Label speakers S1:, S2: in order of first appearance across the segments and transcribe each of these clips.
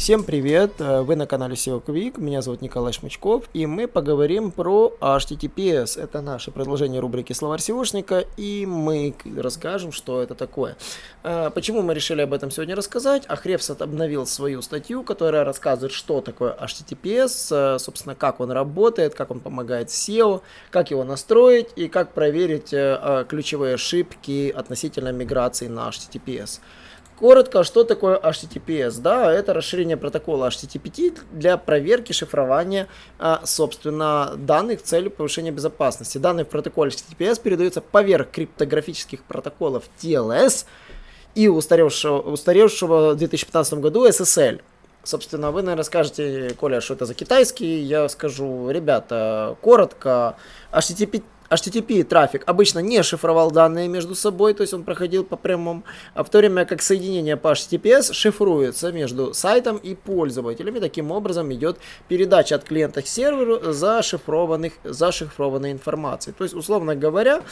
S1: Всем привет! Э, вы на канале SEO Quick, меня зовут Николай Шмычков, и мы поговорим про HTTPS. Это наше продолжение рубрики «Словарь SEOшника», и мы расскажем, что это такое. Э, почему мы решили об этом сегодня рассказать? Ахревсат обновил свою статью, которая рассказывает, что такое HTTPS, э, собственно, как он работает, как он помогает SEO, как его настроить и как проверить ключевые ошибки относительно миграции на HTTPS. Коротко, что такое HTTPS? Да, это расширение протокола HTTP для проверки шифрования, а, собственно, данных в целью повышения безопасности. Данные в протоколе HTTPS передаются поверх криптографических протоколов TLS и устаревшего, устаревшего в 2015 году SSL. Собственно, вы, наверное, скажете, Коля, что это за китайский. Я скажу, ребята, коротко, HTTP HTTP трафик обычно не шифровал данные между собой, то есть он проходил по прямому, а в то время как соединение по HTTPS шифруется между сайтом и пользователями. Таким образом идет передача от клиента к серверу зашифрованных, зашифрованной информации. То есть, условно говоря,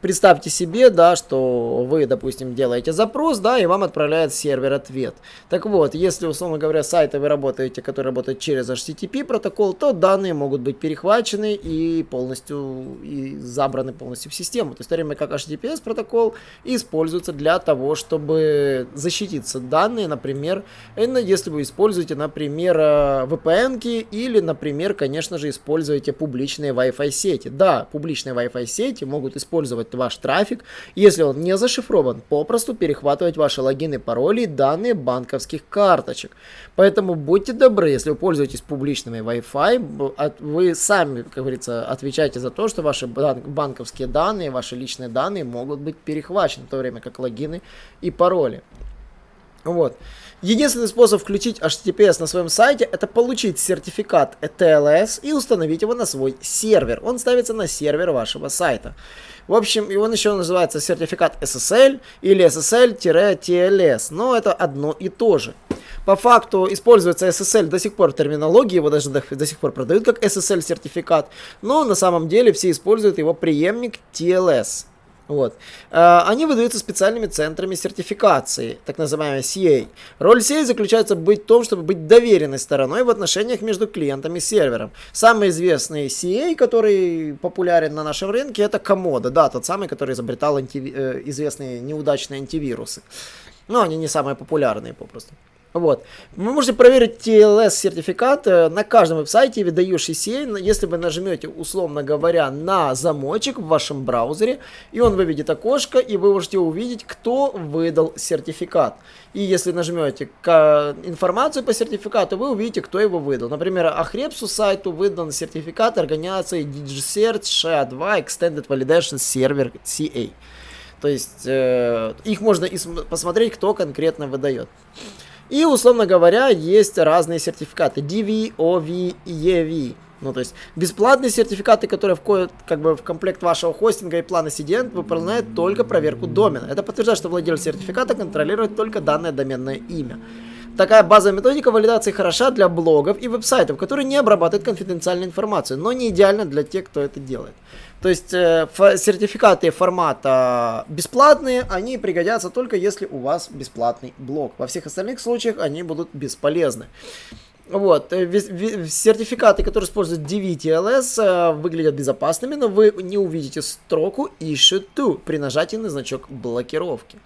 S1: Представьте себе, да, что вы, допустим, делаете запрос, да, и вам отправляет сервер ответ. Так вот, если, условно говоря, сайты вы работаете, которые работают через HTTP протокол, то данные могут быть перехвачены и полностью и забраны полностью в систему. То есть, в то время как HTTPS протокол используется для того, чтобы защититься данные, например, если вы используете, например, VPN или, например, конечно же, используете публичные Wi-Fi сети. Да, публичные Wi-Fi сети могут использовать перехватывать ваш трафик, если он не зашифрован, попросту перехватывать ваши логины, пароли и данные банковских карточек. Поэтому будьте добры, если вы пользуетесь публичными Wi-Fi, вы сами, как говорится, отвечаете за то, что ваши банковские данные, ваши личные данные могут быть перехвачены, в то время как логины и пароли. Вот. Единственный способ включить HTTPS на своем сайте это получить сертификат TLS и установить его на свой сервер. Он ставится на сервер вашего сайта. В общем, его еще называется сертификат SSL или SSL-TLS, но это одно и то же. По факту используется SSL до сих пор в терминологии, его даже до, до сих пор продают как SSL сертификат, но на самом деле все используют его преемник TLS. Вот. А, они выдаются специальными центрами сертификации, так называемые CA. Роль CA заключается в том, чтобы быть доверенной стороной в отношениях между клиентами и сервером. Самый известный CA, который популярен на нашем рынке, это Komodo, да, тот самый, который изобретал антиви- э, известные неудачные антивирусы. Но они не самые популярные попросту. Вот. Вы можете проверить TLS сертификат э, на каждом веб-сайте, выдающий сей, если вы нажмете, условно говоря, на замочек в вашем браузере, и он выведет окошко, и вы можете увидеть, кто выдал сертификат. И если нажмете информацию по сертификату, вы увидите, кто его выдал. Например, Ахрепсу сайту выдан сертификат организации DigiCert SHA-2 Extended Validation Server CA. То есть э, их можно посмотреть, кто конкретно выдает. И, условно говоря, есть разные сертификаты DV, OV и EV. Ну, то есть бесплатные сертификаты, которые входят как бы в комплект вашего хостинга и плана CDN, выполняют только проверку домена. Это подтверждает, что владелец сертификата контролирует только данное доменное имя. Такая базовая методика валидации хороша для блогов и веб-сайтов, которые не обрабатывают конфиденциальную информацию, но не идеально для тех, кто это делает. То есть э, сертификаты формата бесплатные, они пригодятся только если у вас бесплатный блог. Во всех остальных случаях они будут бесполезны. Вот, э, сертификаты, которые используют DVTLS, э, выглядят безопасными, но вы не увидите строку Issue to при нажатии на значок блокировки.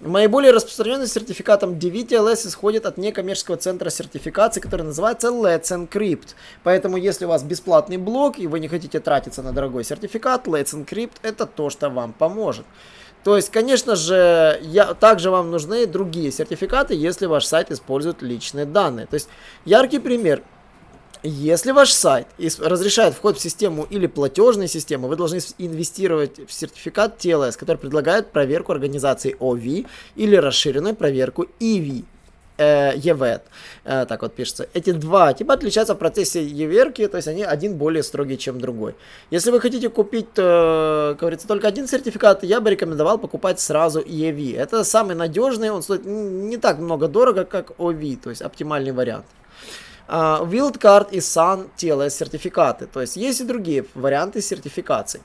S1: Наиболее распространенным сертификатом DVTLS исходит от некоммерческого центра сертификации, который называется Let's Encrypt. Поэтому, если у вас бесплатный блог и вы не хотите тратиться на дорогой сертификат, Let's Encrypt это то, что вам поможет. То есть, конечно же, я, также вам нужны другие сертификаты, если ваш сайт использует личные данные. То есть, яркий пример. Если ваш сайт разрешает вход в систему или платежную систему, вы должны инвестировать в сертификат TLS, который предлагает проверку организации OV или расширенную проверку EV. э, EVET, э, так вот пишется. Эти два типа отличаются в процессе еверки, то есть они один более строгий, чем другой. Если вы хотите купить, э, говорится, только один сертификат, я бы рекомендовал покупать сразу EV. Это самый надежный, он стоит не так много дорого, как OV, то есть оптимальный вариант. Uh, Wildcard и Sun TLS сертификаты, то есть есть и другие варианты сертификаций.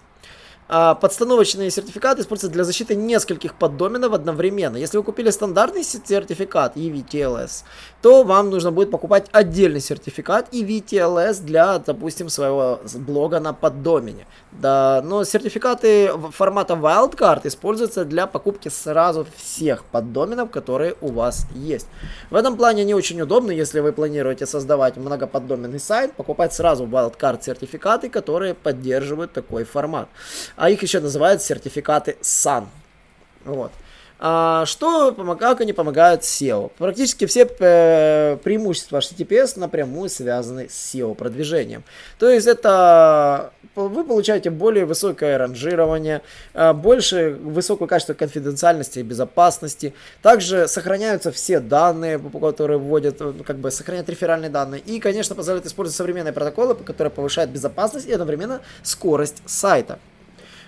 S1: А, подстановочные сертификаты используются для защиты нескольких поддоменов одновременно. Если вы купили стандартный сертификат EVTLS, то вам нужно будет покупать отдельный сертификат EVTLS для, допустим, своего блога на поддомене. Да, но сертификаты формата Wildcard используются для покупки сразу всех поддоменов, которые у вас есть. В этом плане они очень удобны, если вы планируете создавать многоподдоменный сайт, покупать сразу Wildcard сертификаты, которые поддерживают такой формат а их еще называют сертификаты SAN. Вот. А что, как они помогают SEO? Практически все э, преимущества HTTPS напрямую связаны с SEO продвижением. То есть это вы получаете более высокое ранжирование, э, больше высокое качество конфиденциальности и безопасности. Также сохраняются все данные, которые вводят, ну, как бы сохраняют реферальные данные. И, конечно, позволяют использовать современные протоколы, которые повышают безопасность и одновременно скорость сайта.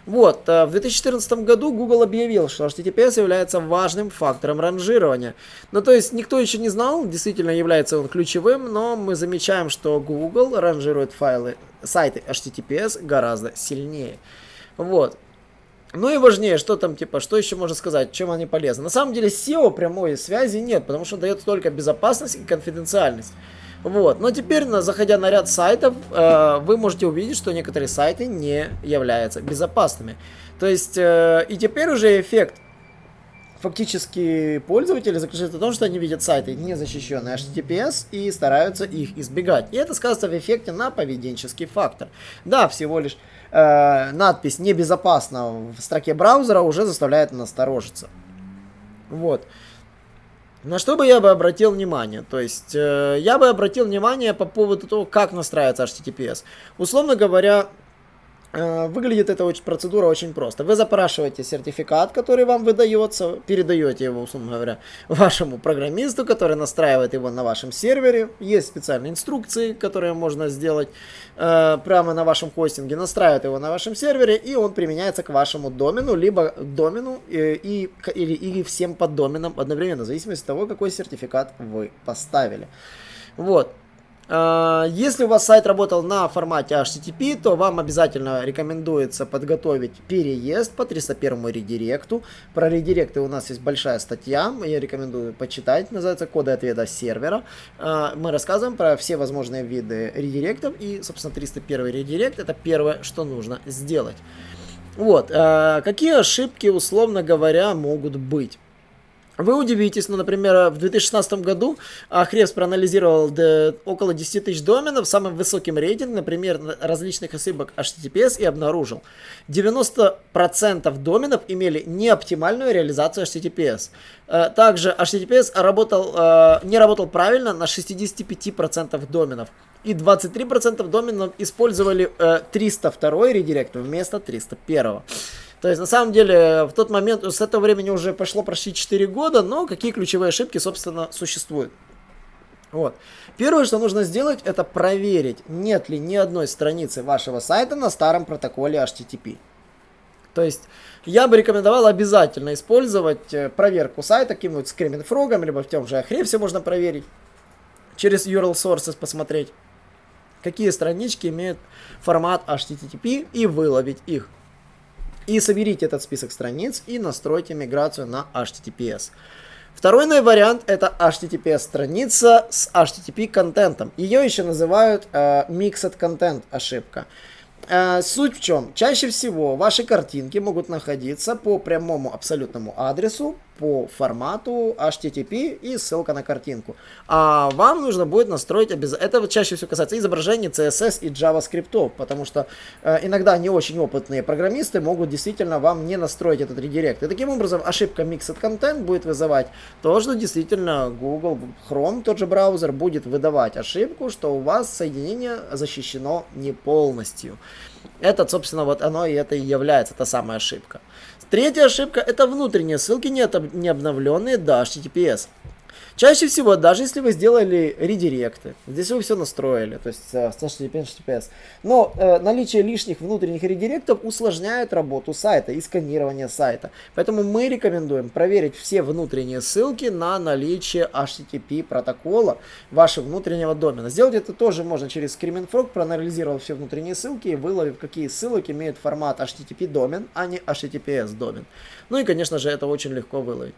S1: Вот, э, в 2014 году Google объявил, что HTTPS является важным фактором ранжирования. Ну, то есть, никто еще не знал, действительно является он ключевым, но мы замечаем, что Google ранжирует файлы, сайты HTTPS гораздо сильнее. Вот. Ну и важнее, что там, типа, что еще можно сказать, чем они полезны. На самом деле SEO прямой связи нет, потому что дает только безопасность и конфиденциальность. Вот. Но теперь, заходя на ряд сайтов, э, вы можете увидеть, что некоторые сайты не являются безопасными. То есть, э, и теперь уже эффект фактически пользователи заключается в том, что они видят сайты не защищенные HTTPS и стараются их избегать. И это сказывается в эффекте на поведенческий фактор. Да, всего лишь э, надпись «небезопасно» в строке браузера уже заставляет насторожиться. Вот. На что бы я бы обратил внимание? То есть, э, я бы обратил внимание по поводу того, как настраивается HTTPS. Условно говоря, выглядит эта процедура очень просто. Вы запрашиваете сертификат, который вам выдается, передаете его, условно говоря, вашему программисту, который настраивает его на вашем сервере. Есть специальные инструкции, которые можно сделать э, прямо на вашем хостинге. Настраивает его на вашем сервере, и он применяется к вашему домену, либо к домену э, и, или, или всем поддоменам одновременно, в зависимости от того, какой сертификат вы поставили. Вот. А, если у вас сайт работал на формате HTTP, то вам обязательно рекомендуется подготовить переезд по 301 редиректу. Про редиректы у нас есть большая статья, я рекомендую почитать, называется «Коды ответа сервера». А, мы рассказываем про все возможные виды редиректов и, собственно, 301 редирект – это первое, что нужно сделать. Вот, а, какие ошибки, условно говоря, могут быть? Вы удивитесь, ну, например, в 2016 году Хревс проанализировал около 10 тысяч доменов, самым высоким рейтинг, например, различных ошибок HTTPS и обнаружил. 90% доменов имели неоптимальную реализацию HTTPS. Э, также HTTPS работал, э, не работал правильно на 65% доменов. И 23% доменов использовали 302 э, редирект вместо 301. То есть, на самом деле, в тот момент, с этого времени уже прошло почти 4 года, но какие ключевые ошибки, собственно, существуют. Вот. Первое, что нужно сделать, это проверить, нет ли ни одной страницы вашего сайта на старом протоколе HTTP. То есть, я бы рекомендовал обязательно использовать э, проверку сайта каким-нибудь Screaming Frog, либо в том же Ahrefs можно проверить, через URL Sources посмотреть, какие странички имеют формат HTTP и выловить их. И соберите этот список страниц и настройте миграцию на HTTPS. Второй вариант это HTTPS страница с HTTP контентом. Ее еще называют э, Mixed Content ошибка. Э, суть в чем? Чаще всего ваши картинки могут находиться по прямому абсолютному адресу по формату HTTP и ссылка на картинку. А вам нужно будет настроить обязательно. Это чаще всего касается изображений CSS и JavaScript, потому что э, иногда не очень опытные программисты могут действительно вам не настроить этот редирект. И таким образом ошибка Mixed Content будет вызывать то, что действительно Google Chrome, тот же браузер, будет выдавать ошибку, что у вас соединение защищено не полностью. Это, собственно, вот оно и это и является та самая ошибка. Третья ошибка это внутренние ссылки, не, не обновленные до HTTPS. Чаще всего, даже если вы сделали редиректы, здесь вы все настроили, то есть э, с HTTP, HTTPS, но э, наличие лишних внутренних редиректов усложняет работу сайта и сканирование сайта. Поэтому мы рекомендуем проверить все внутренние ссылки на наличие HTTP протокола вашего внутреннего домена. Сделать это тоже можно через Screaming Frog, проанализировав все внутренние ссылки и выловив, какие ссылок имеют формат HTTP домен, а не HTTPS домен. Ну и, конечно же, это очень легко выловить.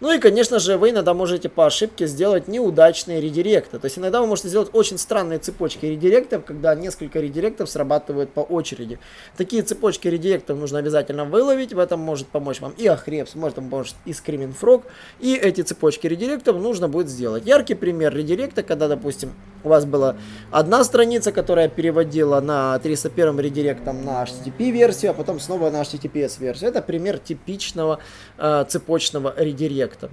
S1: Ну и, конечно же, вы иногда можете по ошибке сделать неудачные редиректы. То есть иногда вы можете сделать очень странные цепочки редиректов, когда несколько редиректов срабатывают по очереди. Такие цепочки редиректов нужно обязательно выловить. В этом может помочь вам и Ahrefs, может помочь и Screaming Frog. И эти цепочки редиректов нужно будет сделать. Яркий пример редиректа, когда, допустим, у вас была одна страница, которая переводила на 301 редиректом на HTTP версию, а потом снова на HTTPS версию. Это пример типичного э, цепочного редиректа yakıtım.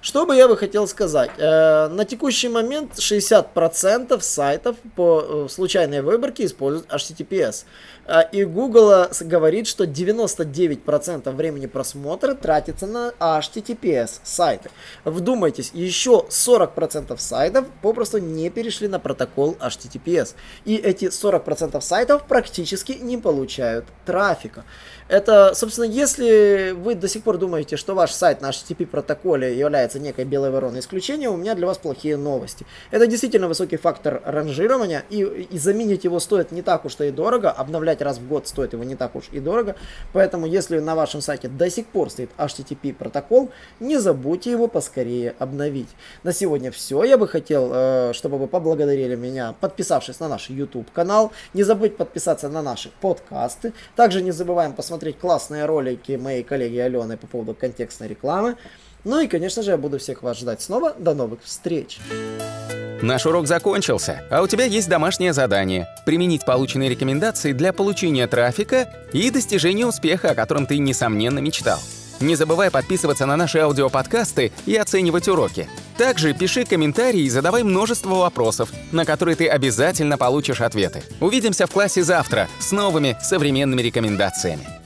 S1: Что бы я бы хотел сказать? Э, на текущий момент 60% сайтов по э, случайной выборке используют HTTPS. Э, и Google говорит, что 99% времени просмотра тратится на HTTPS сайты. Вдумайтесь, еще 40% сайтов попросту не перешли на протокол HTTPS. И эти 40% сайтов практически не получают трафика. Это, собственно, если вы до сих пор думаете, что ваш сайт на HTTP протоколе является некой белой вороной исключением, у меня для вас плохие новости. Это действительно высокий фактор ранжирования, и, и заменить его стоит не так уж и дорого, обновлять раз в год стоит его не так уж и дорого, поэтому если на вашем сайте до сих пор стоит HTTP протокол, не забудьте его поскорее обновить. На сегодня все. Я бы хотел, э, чтобы вы поблагодарили меня, подписавшись на наш YouTube канал. Не забудьте подписаться на наши подкасты. Также не забываем посмотреть классные ролики моей коллеги Алены по поводу контекстной рекламы. Ну и, конечно же, я буду всех вас ждать снова. До новых встреч!
S2: Наш урок закончился, а у тебя есть домашнее задание – применить полученные рекомендации для получения трафика и достижения успеха, о котором ты, несомненно, мечтал. Не забывай подписываться на наши аудиоподкасты и оценивать уроки. Также пиши комментарии и задавай множество вопросов, на которые ты обязательно получишь ответы. Увидимся в классе завтра с новыми современными рекомендациями.